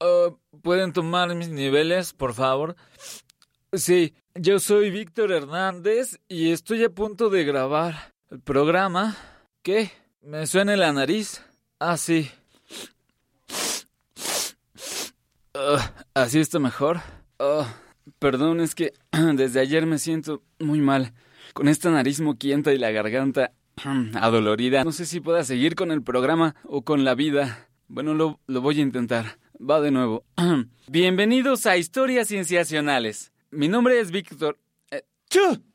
Uh, ¿Pueden tomar mis niveles, por favor? Sí, yo soy Víctor Hernández y estoy a punto de grabar el programa. ¿Qué? ¿Me suena la nariz? Ah, sí. Uh, ¿Así está mejor? Uh, perdón, es que desde ayer me siento muy mal. Con esta nariz moquienta y la garganta adolorida. No sé si pueda seguir con el programa o con la vida. Bueno, lo, lo voy a intentar. Va de nuevo. Bienvenidos a Historias Cienciacionales. Mi nombre es Víctor... Eh,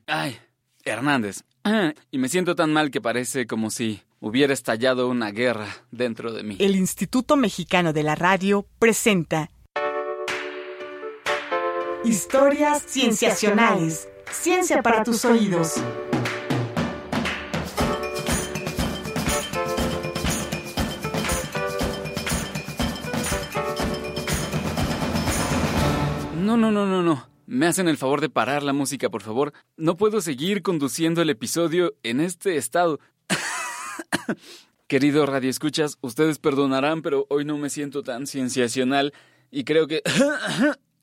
ay, Hernández. Y me siento tan mal que parece como si hubiera estallado una guerra dentro de mí. El Instituto Mexicano de la Radio presenta Historias Cienciacionales. Ciencia para tus oídos. No, no, no, no, no. ¿Me hacen el favor de parar la música, por favor? No puedo seguir conduciendo el episodio en este estado. Querido Radio Escuchas, ustedes perdonarán, pero hoy no me siento tan cienciacional y creo que...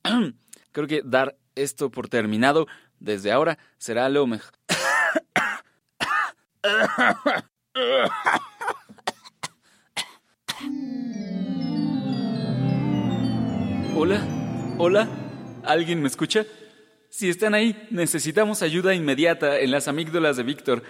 creo que dar esto por terminado desde ahora será lo mejor. Hola, hola. ¿Alguien me escucha? Si están ahí, necesitamos ayuda inmediata en las amígdalas de Víctor.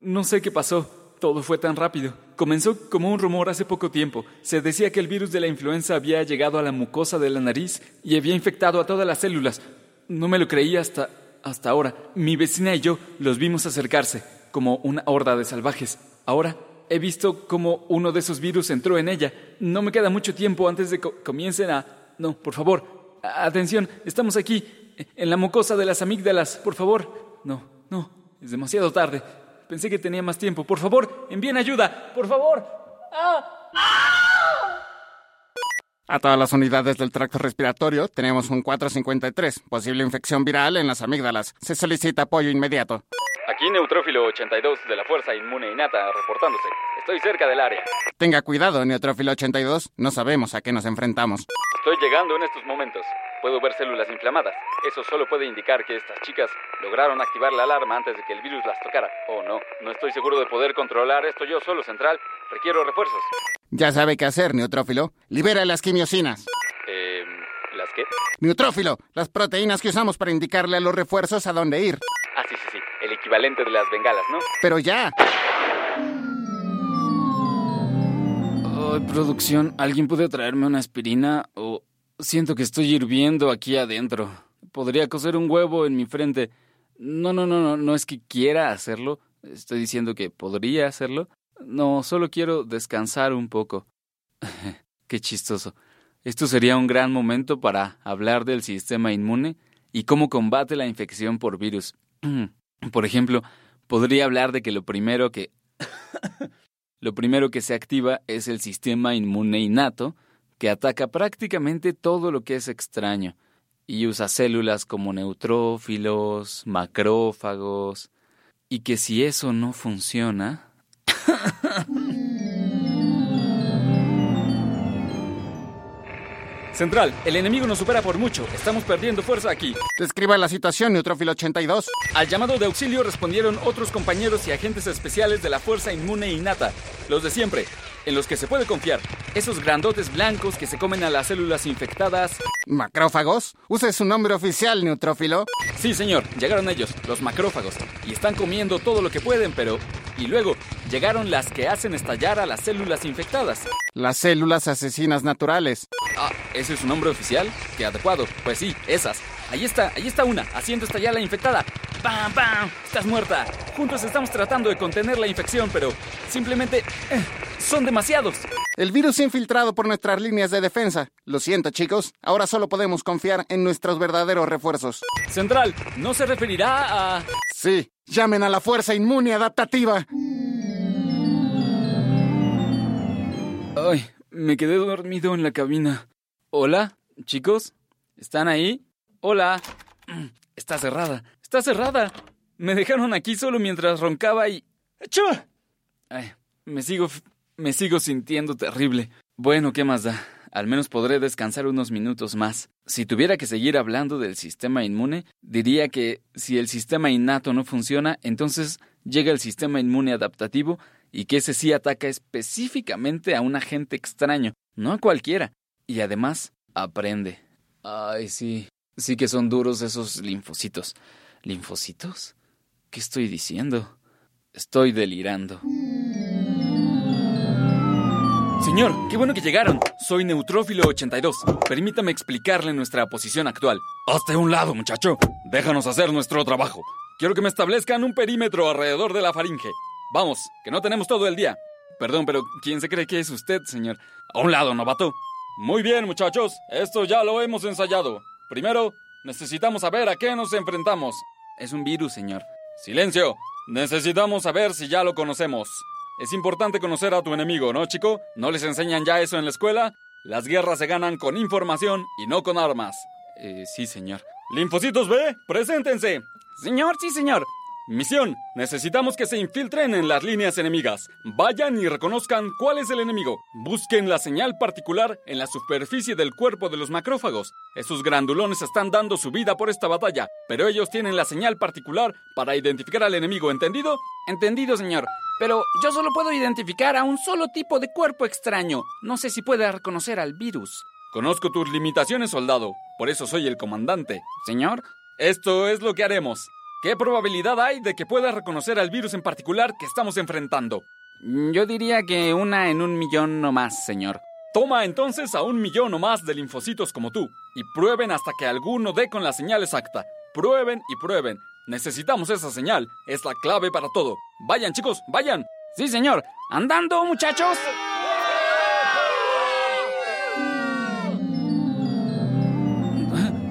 No sé qué pasó. Todo fue tan rápido. Comenzó como un rumor hace poco tiempo. Se decía que el virus de la influenza había llegado a la mucosa de la nariz y había infectado a todas las células. No me lo creía hasta hasta ahora. Mi vecina y yo los vimos acercarse, como una horda de salvajes. Ahora he visto cómo uno de esos virus entró en ella. No me queda mucho tiempo antes de que comiencen a... No, por favor, Atención, estamos aquí, en la mucosa de las amígdalas, por favor. No, no, es demasiado tarde. Pensé que tenía más tiempo. Por favor, envíen ayuda, por favor. ¡Ah! A todas las unidades del tracto respiratorio tenemos un 453, posible infección viral en las amígdalas. Se solicita apoyo inmediato. Aquí Neutrófilo 82 de la Fuerza Inmune Innata reportándose. Estoy cerca del área. Tenga cuidado, Neutrófilo 82. No sabemos a qué nos enfrentamos. Estoy llegando en estos momentos. Puedo ver células inflamadas. Eso solo puede indicar que estas chicas lograron activar la alarma antes de que el virus las tocara. Oh, no. No estoy seguro de poder controlar esto yo solo, Central. Requiero refuerzos. Ya sabe qué hacer, Neutrófilo. Libera las quimiosinas. Eh, ¿Las qué? Neutrófilo, las proteínas que usamos para indicarle a los refuerzos a dónde ir. Ah, sí, sí, sí. El equivalente de las bengalas, ¿no? Pero ya. Producción, ¿alguien puede traerme una aspirina? O siento que estoy hirviendo aquí adentro. Podría coser un huevo en mi frente. No, no, no, no, no es que quiera hacerlo. Estoy diciendo que podría hacerlo. No, solo quiero descansar un poco. Qué chistoso. Esto sería un gran momento para hablar del sistema inmune y cómo combate la infección por virus. Por ejemplo, podría hablar de que lo primero que lo primero que se activa es el sistema inmune innato, que ataca prácticamente todo lo que es extraño y usa células como neutrófilos, macrófagos, y que si eso no funciona... Central, el enemigo nos supera por mucho. Estamos perdiendo fuerza aquí. Describa la situación, Neutrófilo 82. Al llamado de auxilio respondieron otros compañeros y agentes especiales de la Fuerza Inmune Innata, los de siempre, en los que se puede confiar. Esos grandotes blancos que se comen a las células infectadas. ¿Macrófagos? Use su nombre oficial, Neutrófilo. Sí, señor, llegaron ellos, los macrófagos, y están comiendo todo lo que pueden, pero... Y luego, llegaron las que hacen estallar a las células infectadas. Las células asesinas naturales. Ah, ¿ese es su nombre oficial? Qué adecuado. Pues sí, esas. Ahí está, ahí está una, haciendo estallar la infectada. ¡Pam, pam! Estás muerta. Juntos estamos tratando de contener la infección, pero simplemente eh, son demasiados. El virus infiltrado por nuestras líneas de defensa. Lo siento, chicos. Ahora solo podemos confiar en nuestros verdaderos refuerzos. Central, ¿no se referirá a...? Sí, llamen a la fuerza inmune adaptativa. Ay, me quedé dormido en la cabina. Hola, chicos. ¿Están ahí? Hola. Está cerrada. Está cerrada. Me dejaron aquí solo mientras roncaba y... ¡Achú! Ay, me sigo Me sigo sintiendo terrible. Bueno, ¿qué más da? Al menos podré descansar unos minutos más. Si tuviera que seguir hablando del sistema inmune, diría que si el sistema innato no funciona, entonces llega el sistema inmune adaptativo y que ese sí ataca específicamente a un agente extraño, no a cualquiera. Y además, aprende. Ay, sí. Sí que son duros esos linfocitos. ¿Linfocitos? ¿Qué estoy diciendo? Estoy delirando. Señor, qué bueno que llegaron. Soy Neutrófilo 82. Permítame explicarle nuestra posición actual. Hazte un lado, muchacho. Déjanos hacer nuestro trabajo. Quiero que me establezcan un perímetro alrededor de la faringe. Vamos, que no tenemos todo el día. Perdón, pero ¿quién se cree que es usted, señor? A un lado, novato. Muy bien, muchachos. Esto ya lo hemos ensayado. Primero, necesitamos saber a qué nos enfrentamos. Es un virus, señor. Silencio. Necesitamos saber si ya lo conocemos. Es importante conocer a tu enemigo, ¿no, chico? ¿No les enseñan ya eso en la escuela? Las guerras se ganan con información y no con armas. Eh, sí, señor. Linfocitos B, preséntense. Señor, sí, señor. Misión. Necesitamos que se infiltren en las líneas enemigas. Vayan y reconozcan cuál es el enemigo. Busquen la señal particular en la superficie del cuerpo de los macrófagos. Esos grandulones están dando su vida por esta batalla, pero ellos tienen la señal particular para identificar al enemigo, ¿entendido? Entendido, señor. Pero yo solo puedo identificar a un solo tipo de cuerpo extraño. No sé si pueda reconocer al virus. Conozco tus limitaciones, soldado. Por eso soy el comandante. Señor, esto es lo que haremos. ¿Qué probabilidad hay de que puedas reconocer al virus en particular que estamos enfrentando? Yo diría que una en un millón o más, señor. Toma entonces a un millón o más de linfocitos como tú y prueben hasta que alguno dé con la señal exacta. Prueben y prueben. Necesitamos esa señal. Es la clave para todo. Vayan, chicos, vayan. Sí, señor. Andando, muchachos.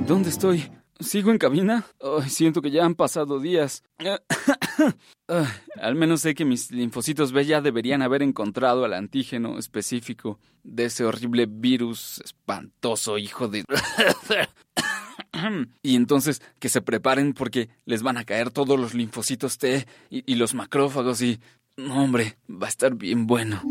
¿Dónde estoy? ¿Sigo en cabina? siento que ya han pasado días. al menos sé que mis linfocitos B ya deberían haber encontrado al antígeno específico de ese horrible virus espantoso, hijo de... y entonces que se preparen porque les van a caer todos los linfocitos T y, y los macrófagos y... hombre, va a estar bien bueno.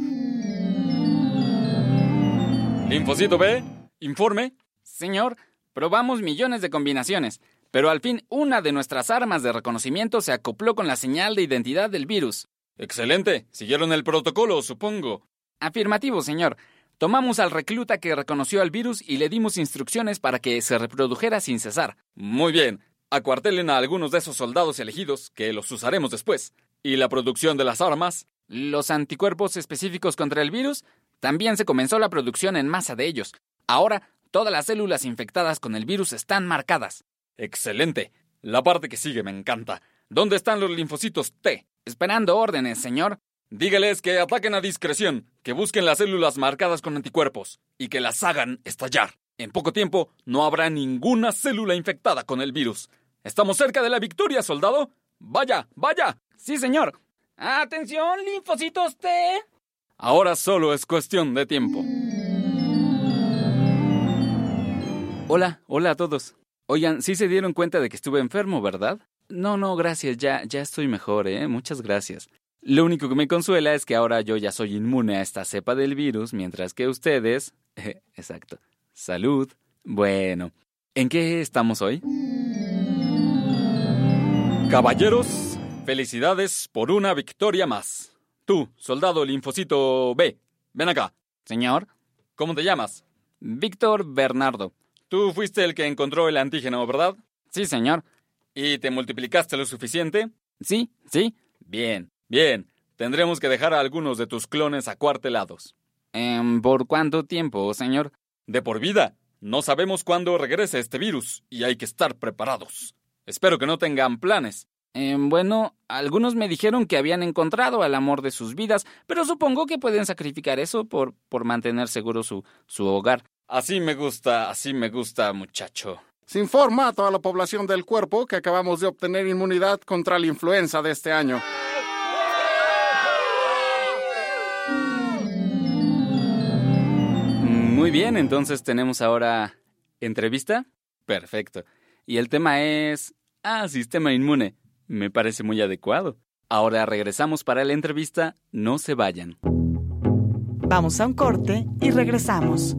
Linfocito B, informe. Señor, Probamos millones de combinaciones, pero al fin una de nuestras armas de reconocimiento se acopló con la señal de identidad del virus. Excelente. Siguieron el protocolo, supongo. Afirmativo, señor. Tomamos al recluta que reconoció al virus y le dimos instrucciones para que se reprodujera sin cesar. Muy bien. Acuartelen a algunos de esos soldados elegidos, que los usaremos después. ¿Y la producción de las armas? Los anticuerpos específicos contra el virus. También se comenzó la producción en masa de ellos. Ahora Todas las células infectadas con el virus están marcadas. Excelente. La parte que sigue me encanta. ¿Dónde están los linfocitos T? Esperando órdenes, señor. Dígales que ataquen a discreción, que busquen las células marcadas con anticuerpos y que las hagan estallar. En poco tiempo no habrá ninguna célula infectada con el virus. Estamos cerca de la victoria, soldado. Vaya, vaya. Sí, señor. Atención, linfocitos T. Ahora solo es cuestión de tiempo. Hola, hola a todos. Oigan, sí se dieron cuenta de que estuve enfermo, ¿verdad? No, no, gracias, ya, ya estoy mejor, ¿eh? Muchas gracias. Lo único que me consuela es que ahora yo ya soy inmune a esta cepa del virus, mientras que ustedes... exacto. Salud. Bueno, ¿en qué estamos hoy? Caballeros, felicidades por una victoria más. Tú, soldado linfocito B, ven acá. Señor. ¿Cómo te llamas? Víctor Bernardo. Tú fuiste el que encontró el antígeno, ¿verdad? Sí, señor. ¿Y te multiplicaste lo suficiente? Sí, sí. Bien, bien. Tendremos que dejar a algunos de tus clones acuartelados. Em, ¿Por cuánto tiempo, señor? De por vida. No sabemos cuándo regrese este virus y hay que estar preparados. Espero que no tengan planes. Em, bueno, algunos me dijeron que habían encontrado al amor de sus vidas, pero supongo que pueden sacrificar eso por, por mantener seguro su, su hogar. Así me gusta, así me gusta, muchacho. Se informa a toda la población del cuerpo que acabamos de obtener inmunidad contra la influenza de este año. Muy bien, entonces tenemos ahora entrevista. Perfecto. Y el tema es... Ah, sistema inmune. Me parece muy adecuado. Ahora regresamos para la entrevista. No se vayan. Vamos a un corte y regresamos.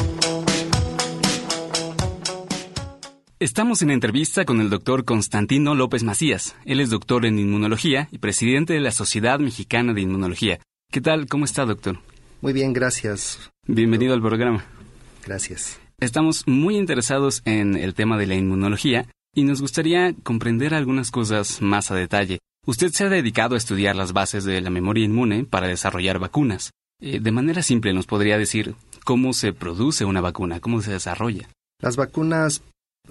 Estamos en entrevista con el doctor Constantino López Macías. Él es doctor en inmunología y presidente de la Sociedad Mexicana de Inmunología. ¿Qué tal? ¿Cómo está, doctor? Muy bien, gracias. Bienvenido al programa. Gracias. Estamos muy interesados en el tema de la inmunología y nos gustaría comprender algunas cosas más a detalle. Usted se ha dedicado a estudiar las bases de la memoria inmune para desarrollar vacunas. Eh, de manera simple, ¿nos podría decir cómo se produce una vacuna? ¿Cómo se desarrolla? Las vacunas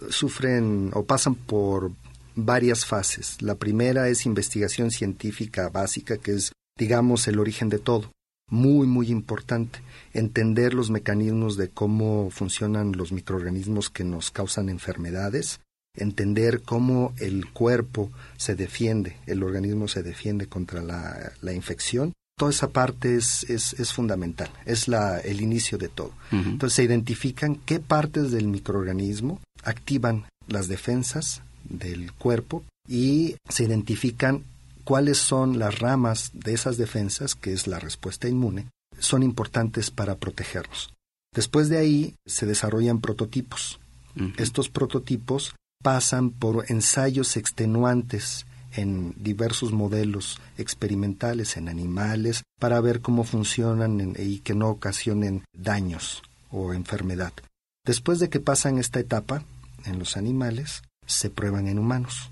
sufren o pasan por varias fases. La primera es investigación científica básica, que es, digamos, el origen de todo. Muy, muy importante. Entender los mecanismos de cómo funcionan los microorganismos que nos causan enfermedades. Entender cómo el cuerpo se defiende, el organismo se defiende contra la, infección. Toda esa parte es, es, fundamental, es la, el inicio de todo. Entonces se identifican qué partes del microorganismo activan las defensas del cuerpo y se identifican cuáles son las ramas de esas defensas, que es la respuesta inmune, son importantes para protegernos. Después de ahí se desarrollan prototipos. Estos prototipos pasan por ensayos extenuantes en diversos modelos experimentales, en animales, para ver cómo funcionan y que no ocasionen daños o enfermedad. Después de que pasan esta etapa en los animales, se prueban en humanos,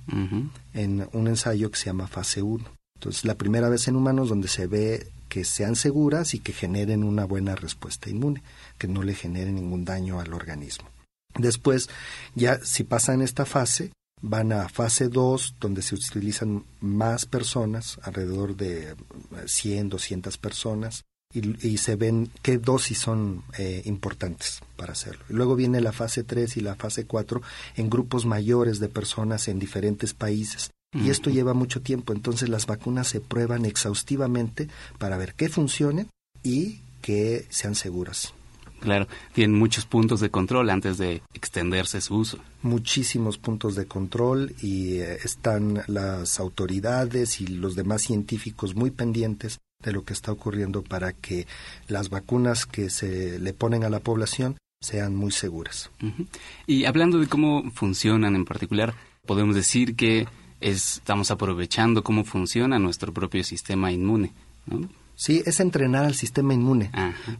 en un ensayo que se llama fase 1. Entonces, la primera vez en humanos donde se ve que sean seguras y que generen una buena respuesta inmune, que no le generen ningún daño al organismo. Después, ya si pasan esta fase, van a fase 2, donde se utilizan más personas, alrededor de 100, 200 personas, y, se ven qué dosis son eh, importantes para hacerlo. luego viene la fase 3 y la fase 4 en grupos mayores de personas en diferentes países. Y esto lleva mucho tiempo, entonces las vacunas se prueban exhaustivamente para ver qué funcionen y que sean seguras. Claro, tienen muchos puntos de control antes de extenderse su uso. Muchísimos puntos de control y eh, están las autoridades y los demás científicos muy pendientes de lo que está ocurriendo para que las vacunas que se le ponen a la población sean muy seguras. Y hablando de cómo funcionan en particular, podemos decir que estamos aprovechando cómo funciona nuestro propio sistema inmune. ¿no? Sí, es entrenar al sistema inmune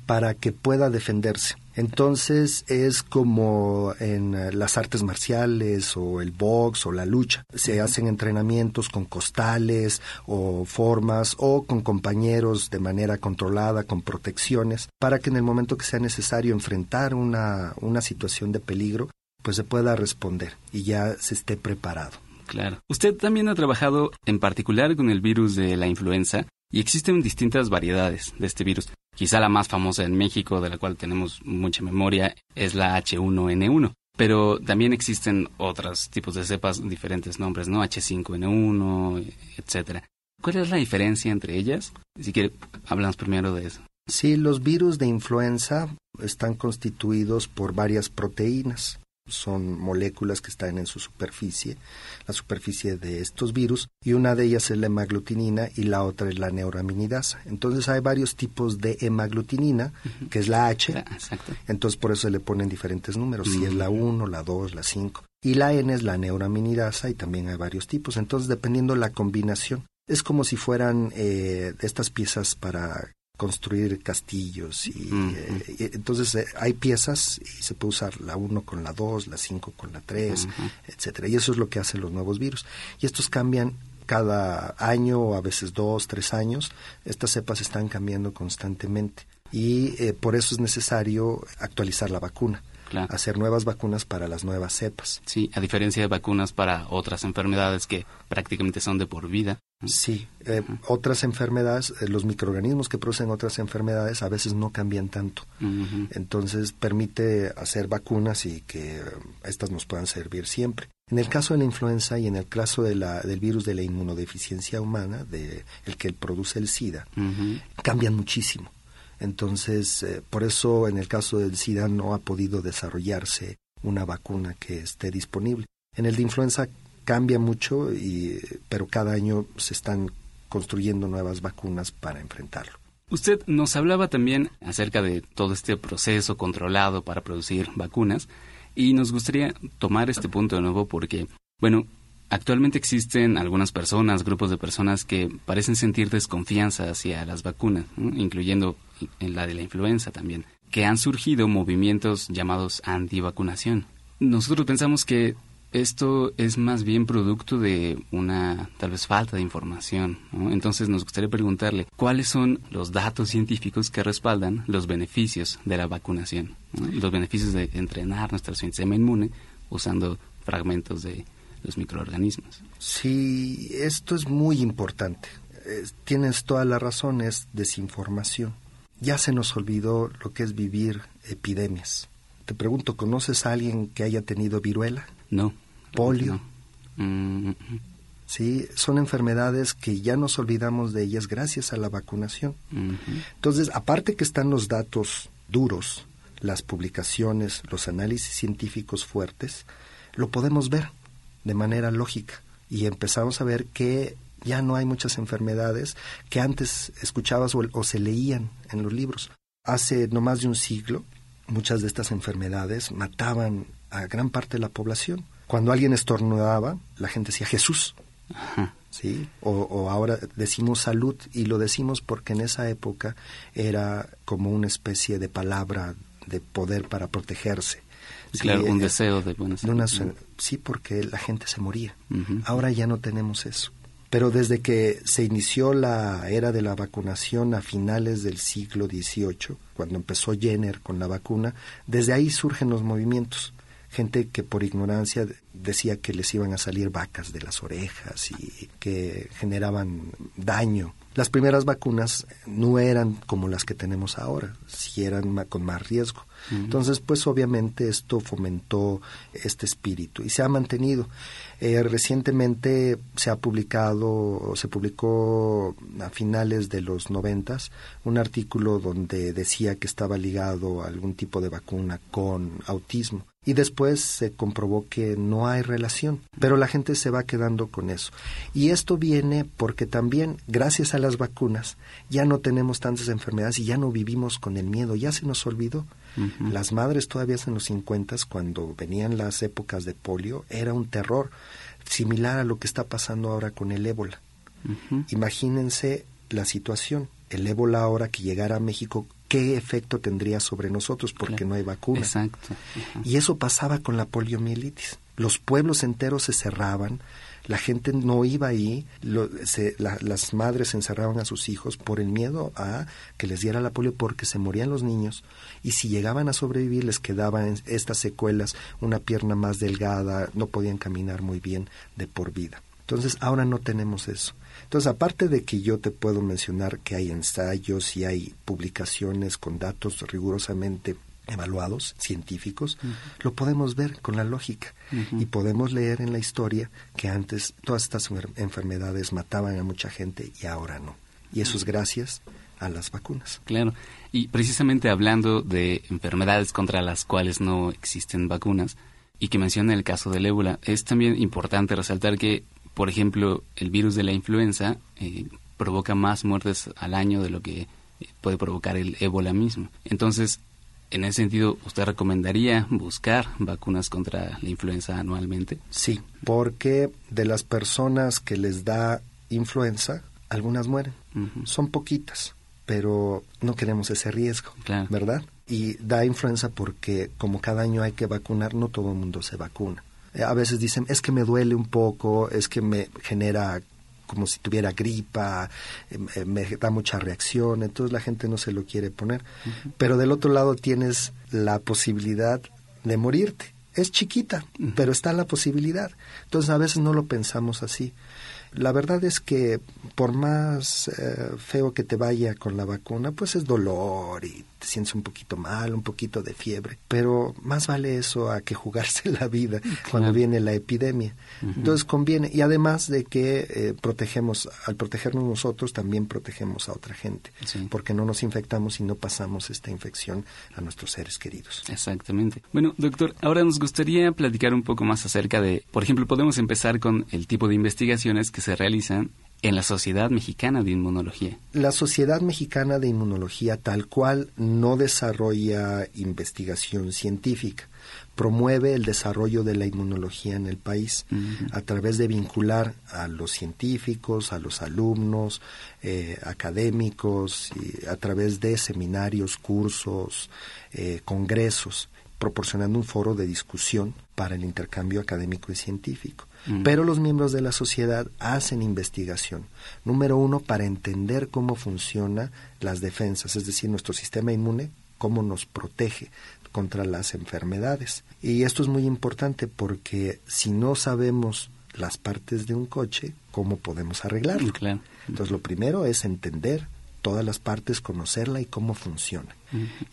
para que pueda defenderse. Entonces es como en eh, las artes marciales o el box o la lucha. Se hacen entrenamientos con costales o formas o con compañeros de manera controlada, con protecciones, para que en el momento que sea necesario enfrentar una, una situación de peligro, pues se pueda responder y ya se esté preparado. Claro. Usted también ha trabajado en particular con el virus de la influenza y existen distintas variedades de este virus. Quizá la más famosa en México, de la cual tenemos mucha memoria, es la H1N1. Pero también existen otros tipos de cepas, diferentes nombres, ¿no? H5N1, etcétera. ¿Cuál es la diferencia entre ellas? Si quiere, hablamos primero de eso. Sí, los virus de influenza están constituidos por varias proteínas son moléculas que están en su superficie, la superficie de estos virus, y una de ellas es la hemaglutinina y la otra es la neuraminidasa. Entonces hay varios tipos de hemaglutinina, que es la H, entonces por eso se le ponen diferentes números, si es la 1, la 2, la 5. Y la N es la neuraminidasa y también hay varios tipos, entonces dependiendo la combinación. Es como si fueran eh, estas piezas para construir castillos y, eh, entonces eh, hay piezas y se puede usar la 1 con la 2, la 5 con la 3, etcétera. Y eso es lo que hacen los nuevos virus. Y estos cambian cada año o a veces dos, tres años. Estas cepas están cambiando constantemente y eh, por eso es necesario actualizar la vacuna. Hacer nuevas vacunas para las nuevas cepas. Sí, a diferencia de vacunas para otras enfermedades que prácticamente son de por vida, Sí, eh, otras enfermedades, eh, los microorganismos que producen otras enfermedades a veces no cambian tanto. Entonces permite hacer vacunas y que estas nos puedan servir siempre. En el caso de la influenza y en el caso de la, del virus de la inmunodeficiencia humana, de el que produce el SIDA, cambian muchísimo. Entonces, eh, por eso en el caso del SIDA no ha podido desarrollarse una vacuna que esté disponible. En el de influenza cambia mucho, y, pero cada año se están construyendo nuevas vacunas para enfrentarlo. Usted nos hablaba también acerca de todo este proceso controlado para producir vacunas y nos gustaría tomar este punto de nuevo porque, bueno, actualmente existen algunas personas, grupos de personas que parecen sentir desconfianza hacia las vacunas, incluyendo en la de la influenza también, que han surgido movimientos llamados antivacunación. Nosotros pensamos que esto es más bien producto de una tal vez falta de información. Entonces nos gustaría preguntarle cuáles son los datos científicos que respaldan los beneficios de la vacunación, los beneficios de entrenar nuestro sistema inmune usando fragmentos de los microorganismos. Sí, esto es muy importante. tienes toda la razón, es desinformación. Ya se nos olvidó lo que es vivir epidemias. Te pregunto, ¿conoces a alguien que haya tenido viruela? No. Polio. Mm, sí, son enfermedades que ya nos olvidamos de ellas gracias a la vacunación. Entonces, aparte que están los datos duros, las publicaciones, los análisis científicos fuertes, lo podemos ver de manera lógica y empezamos a ver que ya no hay muchas enfermedades que antes escuchabas o, o se leían en los libros. Hace no más de un siglo, muchas de estas enfermedades mataban a gran parte de la población. Cuando alguien estornudaba, la gente decía Jesús. ¿Sí? O, ahora decimos salud y lo decimos porque en esa época era como una especie de palabra de poder para protegerse. Claro, un eh, deseo de sí, porque la gente se moría. Ahora ya no tenemos eso. Pero desde que se inició la era de la vacunación a finales del siglo XVIII, cuando empezó Jenner con la vacuna, desde ahí surgen los movimientos gente que por ignorancia decía que les iban a salir vacas de las orejas y que generaban daño. Las primeras vacunas no eran como las que tenemos ahora, si eran con más riesgo. Entonces, pues obviamente esto fomentó este espíritu y se ha mantenido. Eh, recientemente se ha publicado, se publicó a finales de los noventas un artículo donde decía que estaba ligado a algún tipo de vacuna con autismo y después se comprobó que no hay relación, pero la gente se va quedando con eso. Y esto viene porque también, gracias a las vacunas, ya no tenemos tantas enfermedades y ya no vivimos con el miedo, ya se nos olvidó. Las madres todavía en los 50, cuando venían las épocas de polio, era un terror similar a lo que está pasando ahora con el ébola. Imagínense la situación. El ébola ahora que llegara a México qué efecto tendría sobre nosotros porque no hay vacuna. Exacto. Y eso pasaba con la poliomielitis. Los pueblos enteros se cerraban, la gente no iba ahí, las madres encerraban a sus hijos por el miedo a que les diera la polio porque se morían los niños y si llegaban a sobrevivir les quedaban estas secuelas, una pierna más delgada, no podían caminar muy bien de por vida. Entonces ahora no tenemos eso. Entonces, aparte de que yo te puedo mencionar que hay ensayos y hay publicaciones con datos rigurosamente evaluados, científicos, lo podemos ver con la lógica y podemos leer en la historia que antes todas estas enfermedades mataban a mucha gente y ahora no. Y eso es gracias a las vacunas. Claro. Y precisamente hablando de enfermedades contra las cuales no existen vacunas y que menciona el caso del ébola, es también importante resaltar que por ejemplo, el virus de la influenza eh, provoca más muertes al año de lo que eh, puede provocar el ébola mismo. Entonces, en ese sentido, ¿usted recomendaría buscar vacunas contra la influenza anualmente? Sí, porque de las personas que les da influenza, algunas mueren. Son poquitas, pero no queremos ese riesgo, ¿verdad? Y da influenza porque como cada año hay que vacunar, no todo el mundo se vacuna. Eh, a veces dicen, es que me duele un poco, es que me genera como si tuviera gripa, eh, eh, me da mucha reacción, entonces la gente no se lo quiere poner. Pero del otro lado tienes la posibilidad de morirte. Es chiquita, pero está la posibilidad. Entonces a veces no lo pensamos así. La verdad es que por más eh, feo que te vaya con la vacuna, pues es dolor y te sientes un poquito mal, un poquito de fiebre, pero más vale eso a que jugarse la vida cuando viene la epidemia. Entonces conviene, y además de que eh, protegemos, al protegernos nosotros, también protegemos a otra gente, porque no nos infectamos y no pasamos esta infección a nuestros seres queridos. Exactamente. Bueno, doctor, ahora nos gustaría platicar un poco más acerca de, por ejemplo, podemos empezar con el tipo de investigaciones que se realizan en la Sociedad Mexicana de Inmunología. La Sociedad Mexicana de Inmunología tal cual no desarrolla investigación científica, promueve el desarrollo de la inmunología en el país a través de vincular a los científicos, a los alumnos, eh, académicos, y a través de seminarios, cursos, eh, congresos, proporcionando un foro de discusión para el intercambio académico y científico. Pero los miembros de la sociedad hacen investigación. Número uno, para entender cómo funcionan las defensas, es decir, nuestro sistema inmune, cómo nos protege contra las enfermedades. Y esto es muy importante porque si no sabemos las partes de un coche, ¿cómo podemos arreglarlo? Entonces, lo primero es entender todas las partes, conocerla y cómo funciona.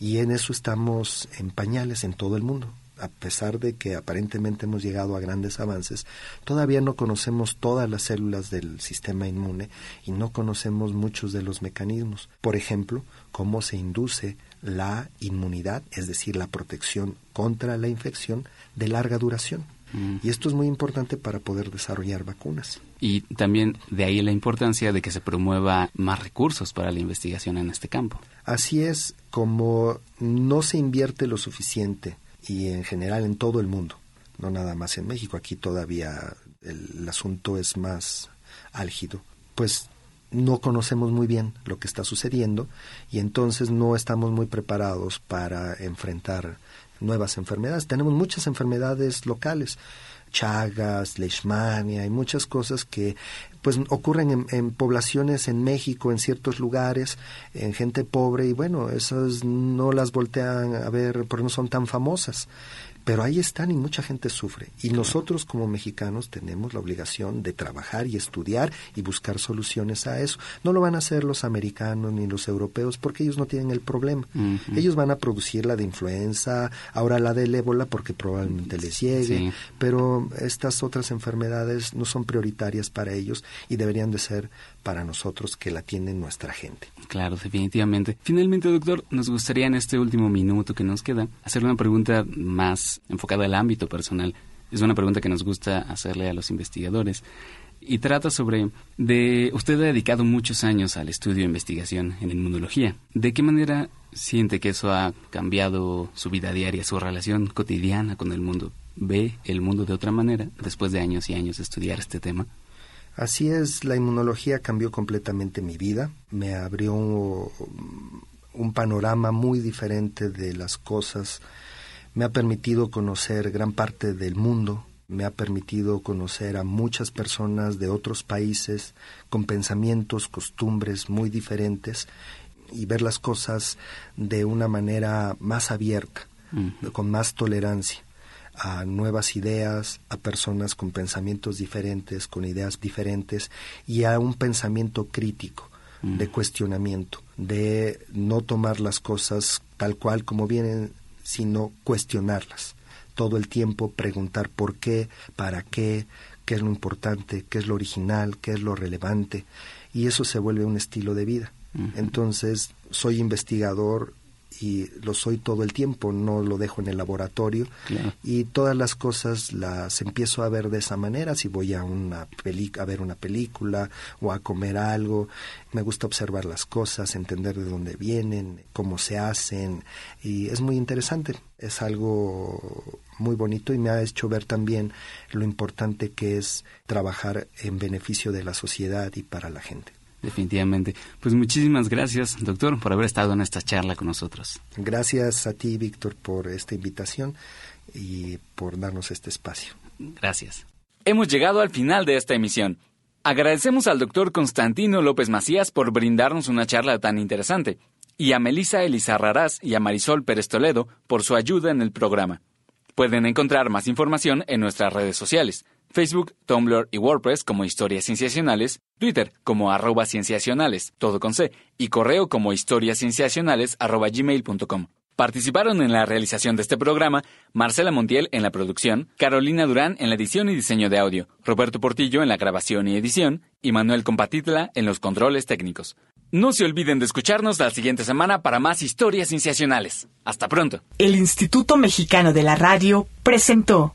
Y en eso estamos en pañales en todo el mundo a pesar de que aparentemente hemos llegado a grandes avances, todavía no conocemos todas las células del sistema inmune y no conocemos muchos de los mecanismos. Por ejemplo, cómo se induce la inmunidad, es decir, la protección contra la infección de larga duración. Mm. Y esto es muy importante para poder desarrollar vacunas. Y también de ahí la importancia de que se promueva más recursos para la investigación en este campo. Así es, como no se invierte lo suficiente y en general en todo el mundo, no nada más en México, aquí todavía el, asunto es más álgido, pues no conocemos muy bien lo que está sucediendo y entonces no estamos muy preparados para enfrentar nuevas enfermedades. Tenemos muchas enfermedades locales, chagas, leishmania y muchas cosas que pues ocurren en, en, poblaciones en México, en ciertos lugares, en gente pobre y bueno, esas no las voltean a ver porque no son tan famosas pero ahí están y mucha gente sufre. Y nosotros como mexicanos tenemos la obligación de trabajar y estudiar y buscar soluciones a eso. No lo van a hacer los americanos ni los europeos porque ellos no tienen el problema. Ellos van a producir la de influenza, ahora la del ébola porque probablemente les llegue, pero estas otras enfermedades no son prioritarias para ellos y deberían de ser para nosotros que la tienen nuestra gente. Claro, definitivamente. Finalmente, doctor, nos gustaría en este último minuto que nos queda hacerle una pregunta más enfocada al ámbito personal. Es una pregunta que nos gusta hacerle a los investigadores y trata sobre de usted ha dedicado muchos años al estudio e investigación en inmunología. ¿De qué manera siente que eso ha cambiado su vida diaria, su relación cotidiana con el mundo? ¿Ve el mundo de otra manera después de años y años de estudiar este tema? Así es, la inmunología cambió completamente mi vida, me abrió un panorama muy diferente de las cosas, me ha permitido conocer gran parte del mundo, me ha permitido conocer a muchas personas de otros países con pensamientos, costumbres muy diferentes y ver las cosas de una manera más abierta, con más tolerancia a nuevas ideas, a personas con pensamientos diferentes, con ideas diferentes y a un pensamiento crítico de cuestionamiento, de no tomar las cosas tal cual como vienen, sino cuestionarlas. Todo el tiempo preguntar por qué, para qué, qué es lo importante, qué es lo original, qué es lo relevante, y eso se vuelve un estilo de vida. Entonces, soy investigador y lo soy todo el tiempo, no lo dejo en el laboratorio. Y todas las cosas las empiezo a ver de esa manera, si voy a una a ver una película o a comer algo, me gusta observar las cosas, entender de dónde vienen, cómo se hacen y es muy interesante, es algo muy bonito y me ha hecho ver también lo importante que es trabajar en beneficio de la sociedad y para la gente. Definitivamente. Pues muchísimas gracias, doctor, por haber estado en esta charla con nosotros. Gracias a ti, Víctor, por esta invitación y por darnos este espacio. Gracias. Hemos llegado al final de esta emisión. Agradecemos al doctor Constantino López Macías por brindarnos una charla tan interesante, y a Melisa Elizarrarás y a Marisol Pérez Toledo por su ayuda en el programa. Pueden encontrar más información en nuestras redes sociales. Facebook, Tumblr y WordPress como Historias Cienciacionales, Twitter como arroba cienciacionales, todo con C, y correo como historiascienciacionales arroba gmail.com. Participaron en la realización de este programa Marcela Montiel en la producción, Carolina Durán en la edición y diseño de audio, Roberto Portillo en la grabación y edición y Manuel Compatitla en los controles técnicos. No se olviden de escucharnos la siguiente semana para más historias cienciacionales. Hasta pronto. El Instituto Mexicano de la Radio presentó